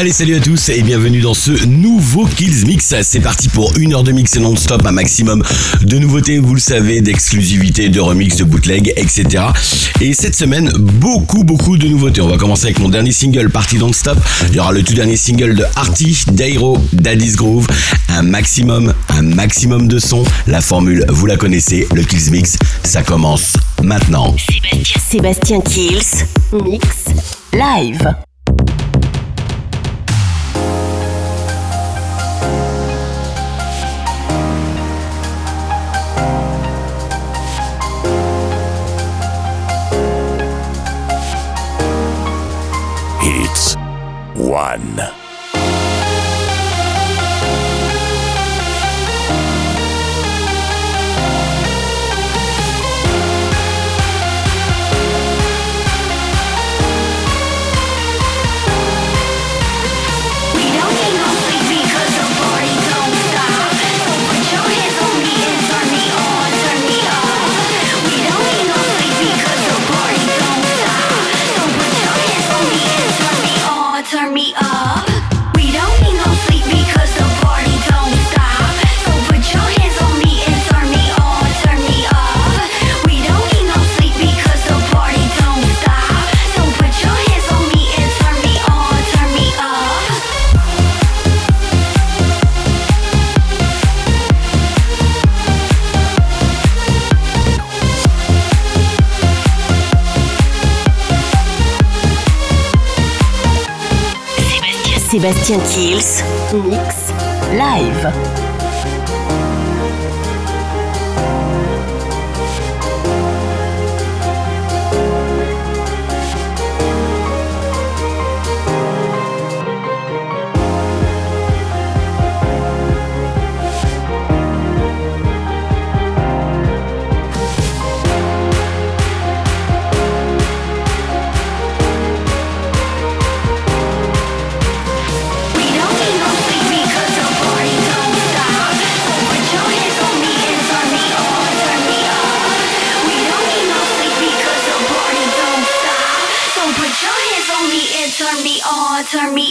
Allez, salut à tous et bienvenue dans ce nouveau Kills Mix. C'est parti pour une heure de mix non-stop, un maximum de nouveautés, vous le savez, d'exclusivité, de remix, de bootleg, etc. Et cette semaine, beaucoup, beaucoup de nouveautés. On va commencer avec mon dernier single, Party Don't Stop. Il y aura le tout dernier single de Artie, Dairo, Daddy's Groove. Un maximum, un maximum de son. La formule, vous la connaissez, le Kills Mix, ça commence maintenant. Sébastien Kills. Mix. Live. One. Sébastien Kills. Mix. Live.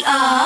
Turn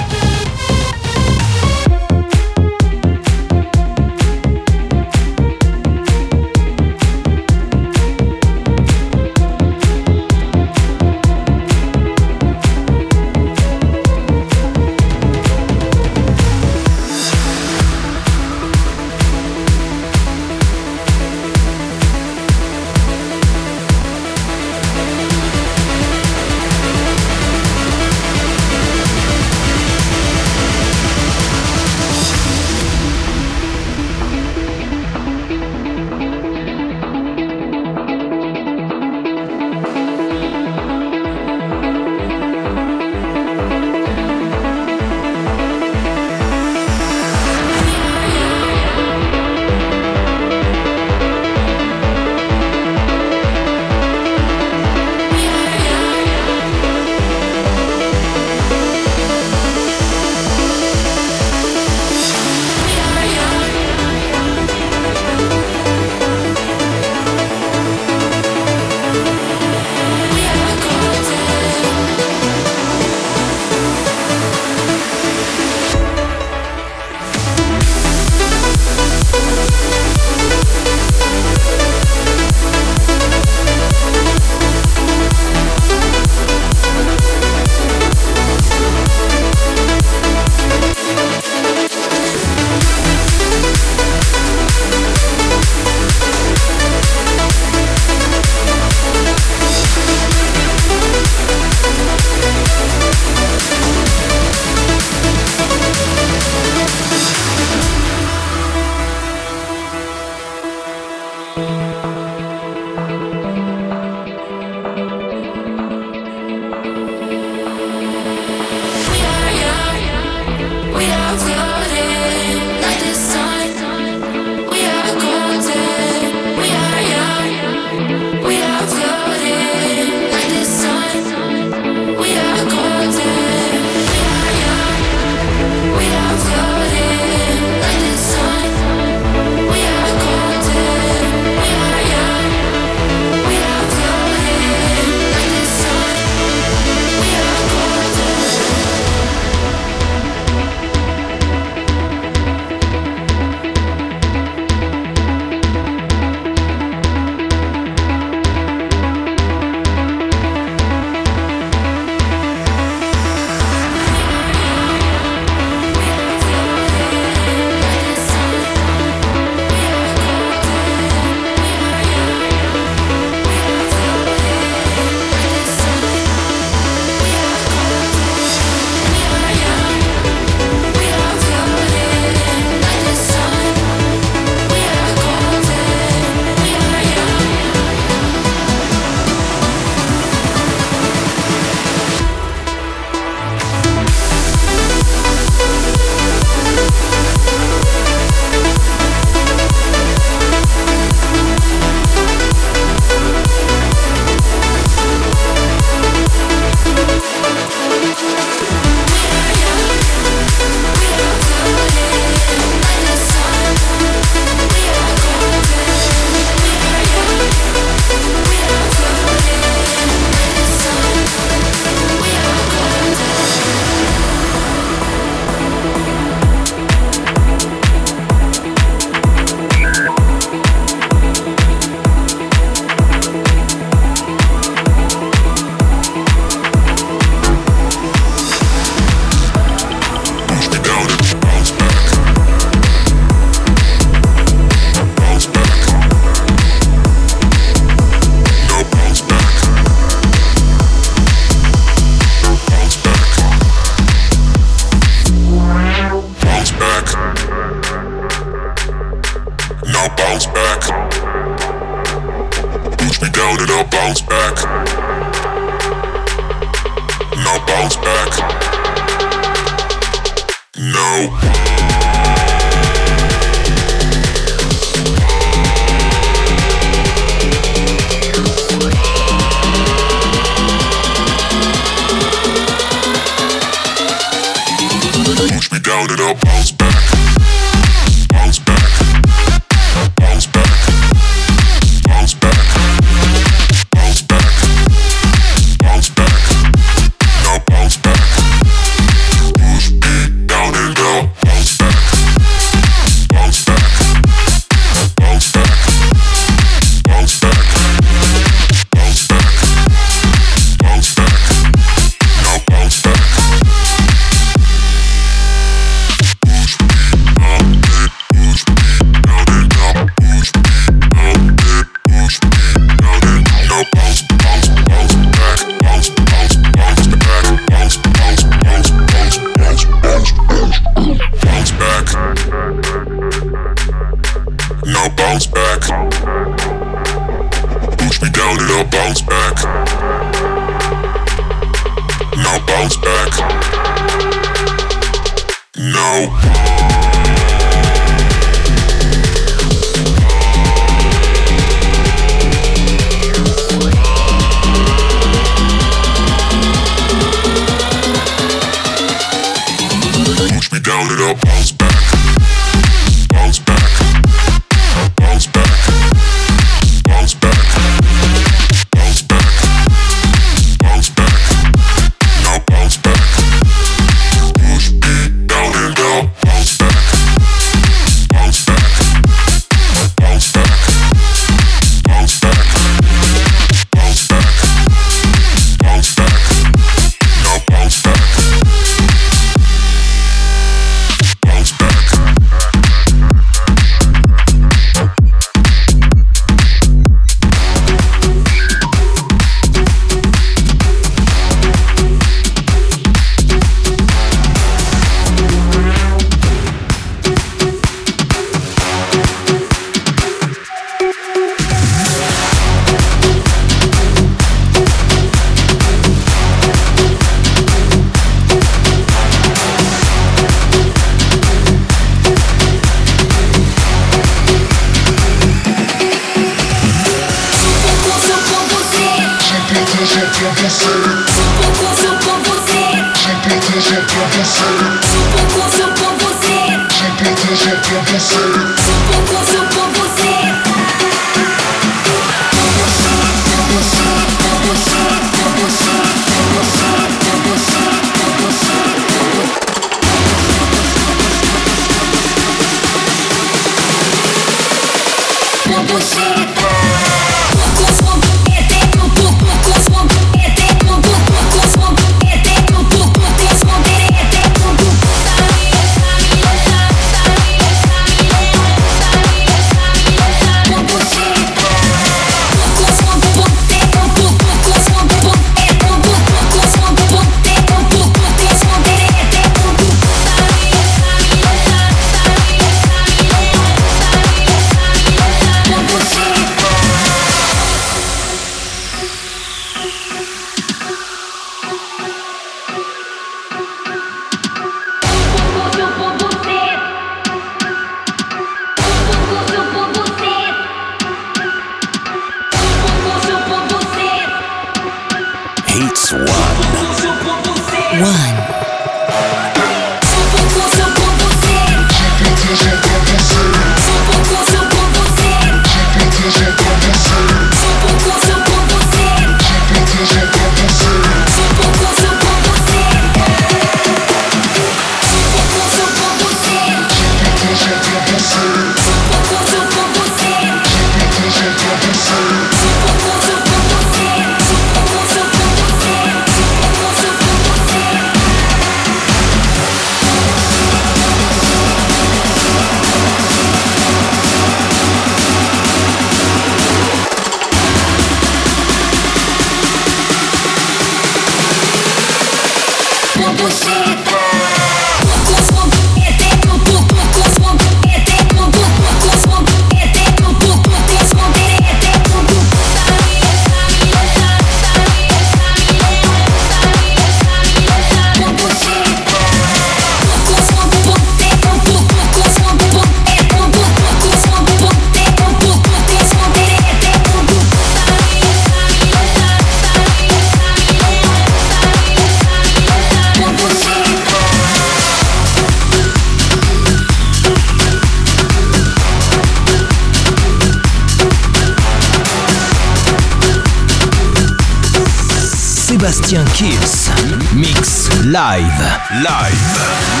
Sébastien Kills. Mix live. Live.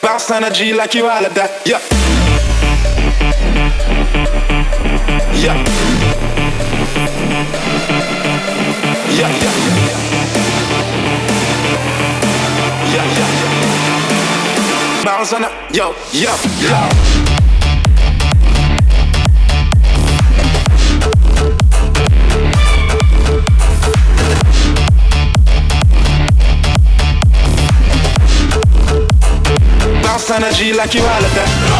Bounce energy like you all of that. Yeah. Yeah, Bounce on it. Yo, yo, yo. Bounce energy like you all of that.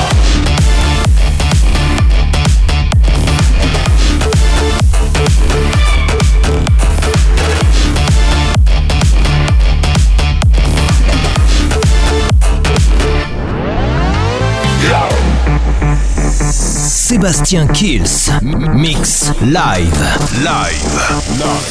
Sébastien Kills. Mix live. Live. live.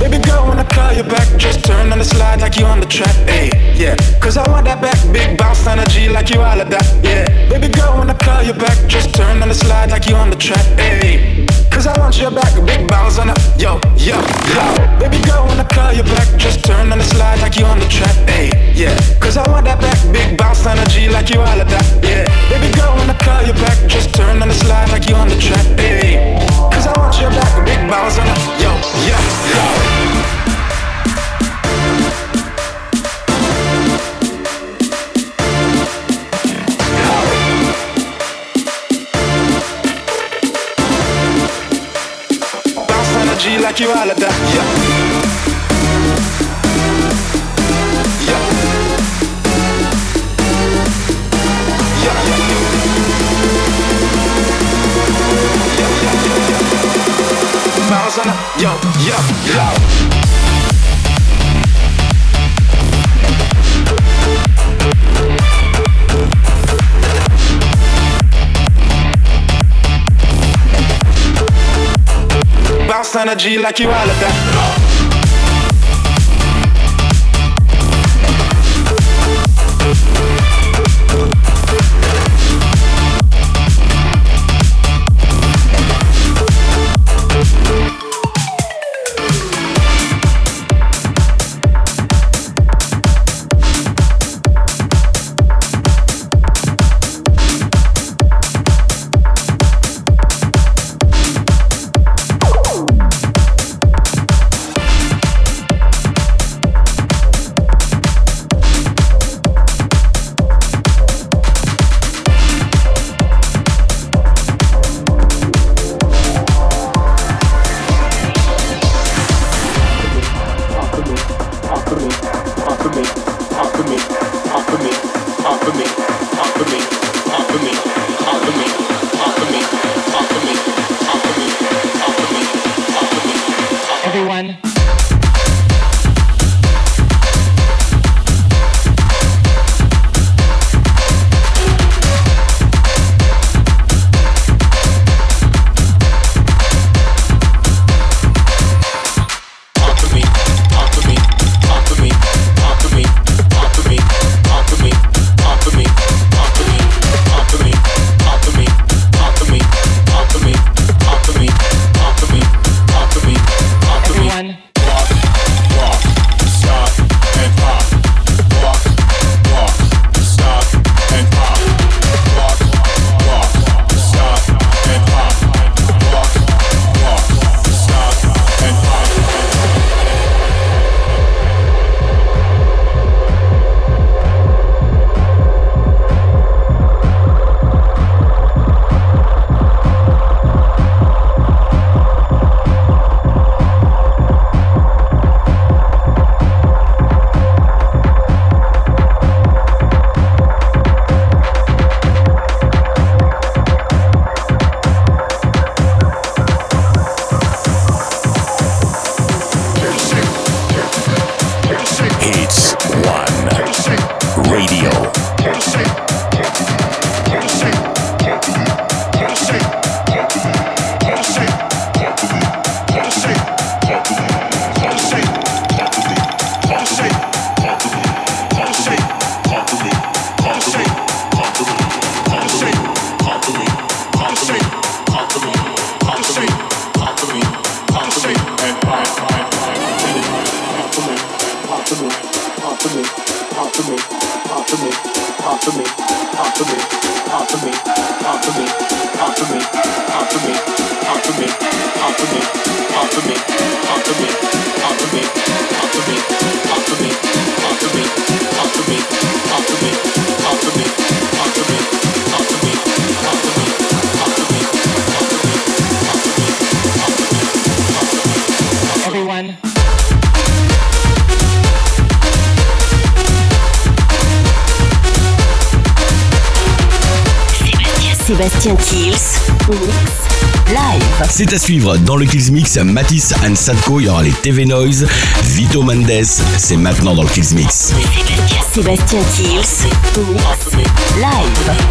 Baby girl, when I call you back, just turn on the slide like you on the trap, ayy, yeah. Cause I want that back, big bounce energy like you all of that, yeah. Baby girl, when I call you back, just turn on the slide like you on the trap, ayy. Cause I want your back, big bounce on the, yo, yo, yo. Baby girl, when I call you back, just turn on the slide like you on the track, ayy, yeah. Cause I want that back, big bounce energy like you all of that, yeah. Baby girl, when I call you back, just turn on the slide like you on the track, ayy. Energy like you all of that. Sébastien Kills. Mix. Live. C'est à suivre dans le Kills Mix. Matisse and Sadko, il y aura les TV Noise, Vito Mendes. C'est maintenant dans le Kills Mix. Sébastien Kills. Live.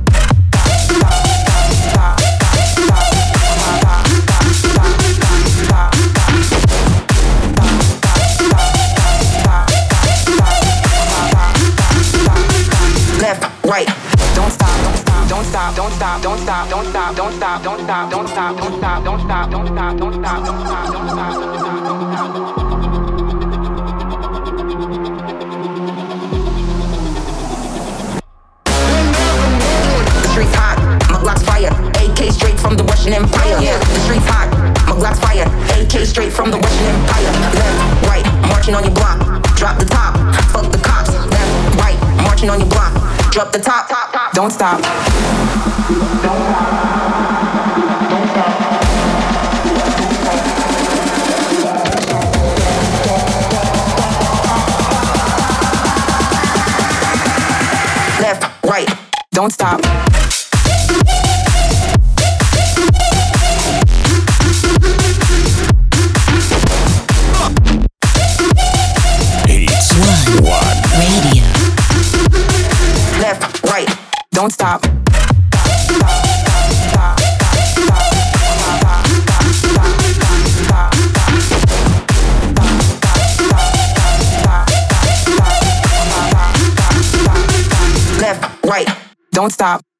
don't stop, don't stop, don't stop, don't stop, don't stop, don't stop, don't stop, don't stop, don't stop, don't stop, don't stop, don't stop, don't stop, don't stop. Straight from the Russian Empire. Yeah, the streets hot, my Glock's fire. AK straight from the Russian Empire. Left, right, marching on your block. Drop the top, fuck the cops. Left, right, marching on your block. Drop the top, top, top. Don't stop. Left, right, don't stop. Stop.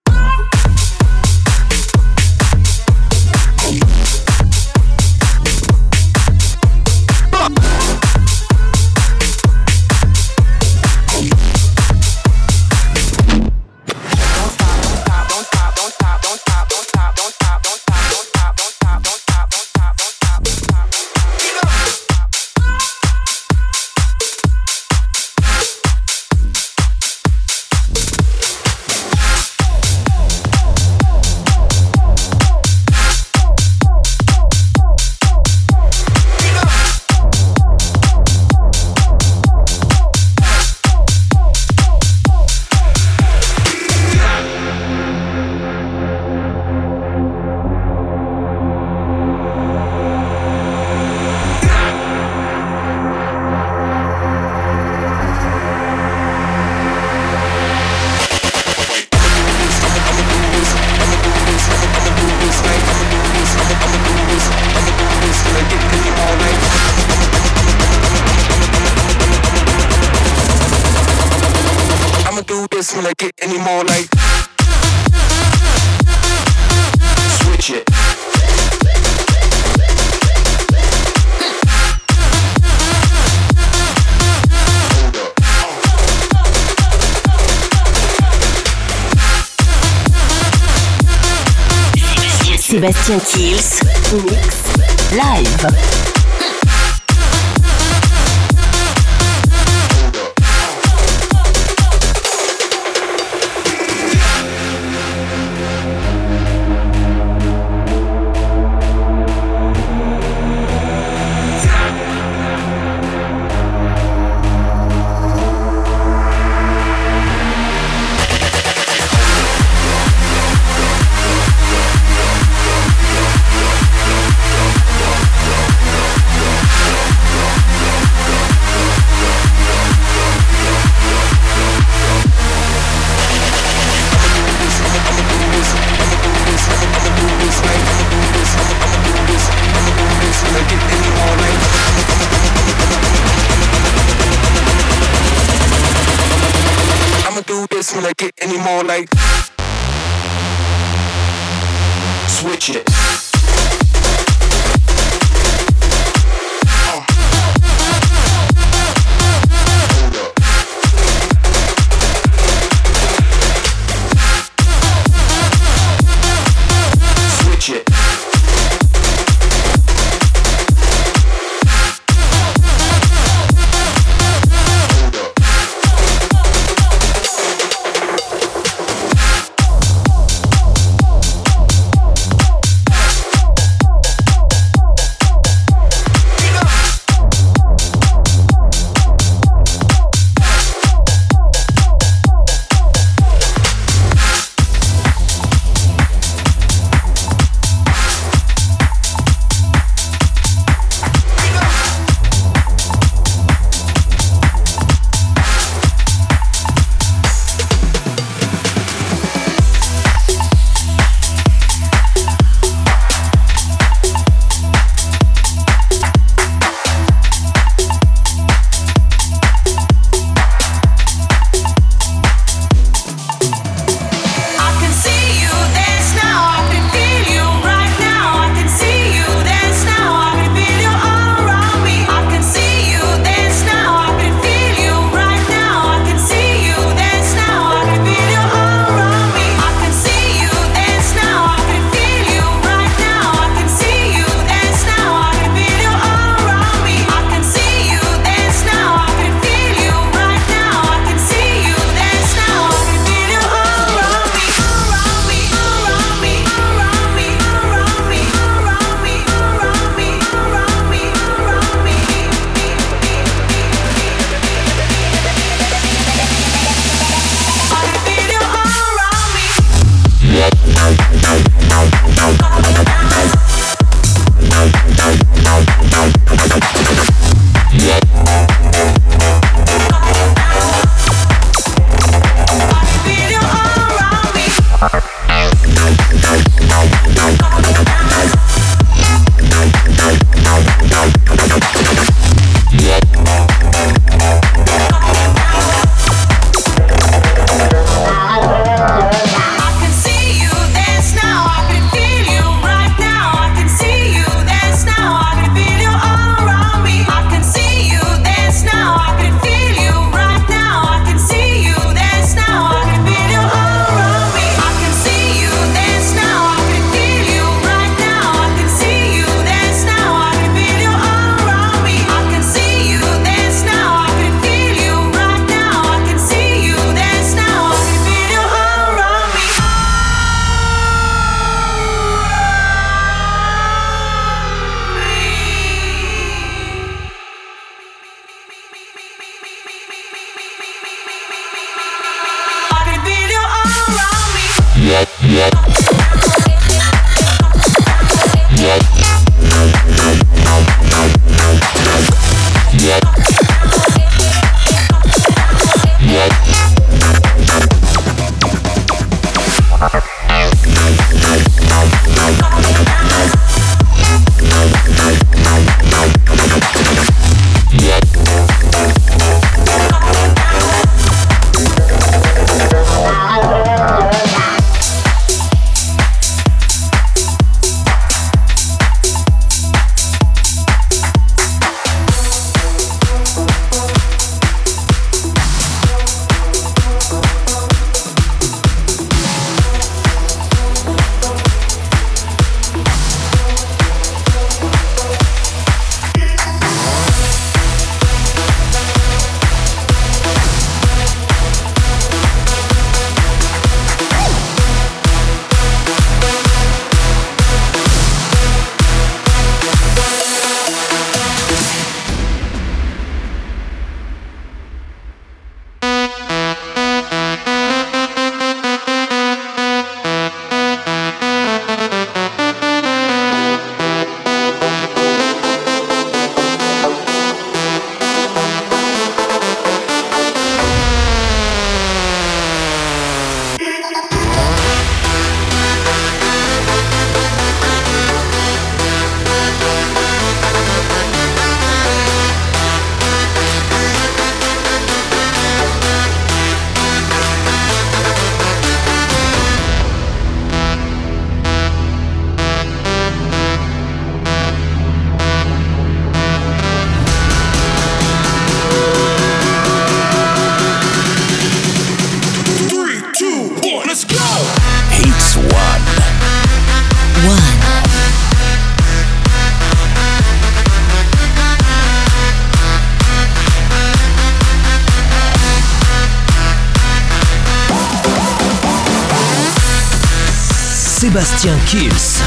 Sébastien Kills.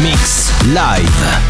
Mix. Live.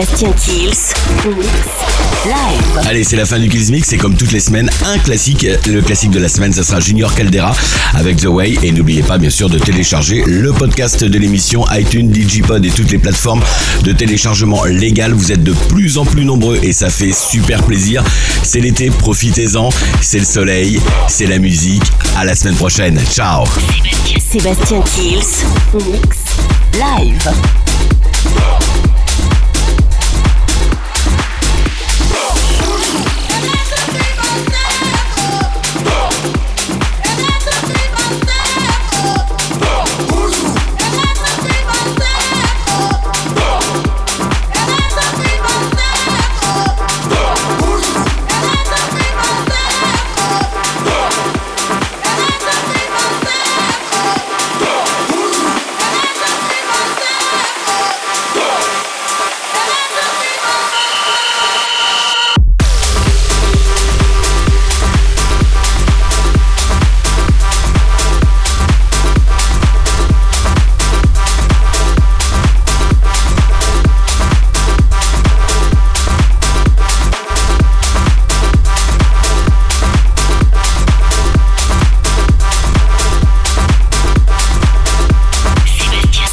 Sébastien Kills, live. Allez, c'est la fin du Kills Mix et comme toutes les semaines, un classique. Le classique de la semaine, ça sera Junior Caldera avec The Way. Et n'oubliez pas, bien sûr, de télécharger le podcast de l'émission iTunes, Digipod et toutes les plateformes de téléchargement légal. Vous êtes de plus en plus nombreux et ça fait super plaisir. C'est l'été, profitez-en. C'est le soleil, c'est la musique. À la semaine prochaine. Ciao. Sébastien Kills, mix live.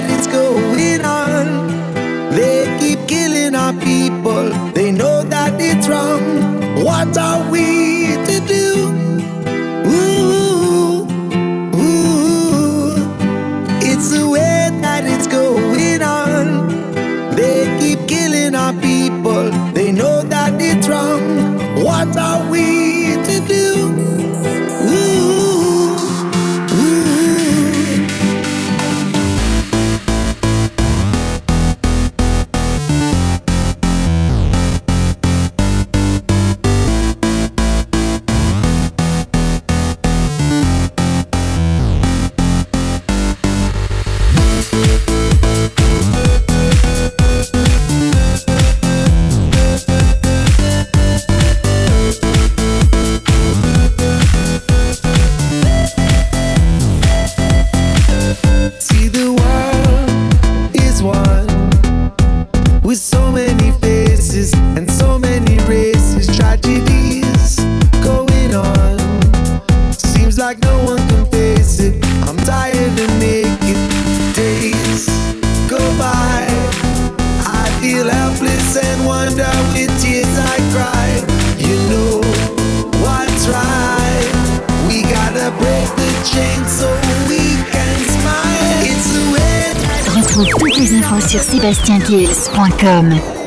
That it's Deals.com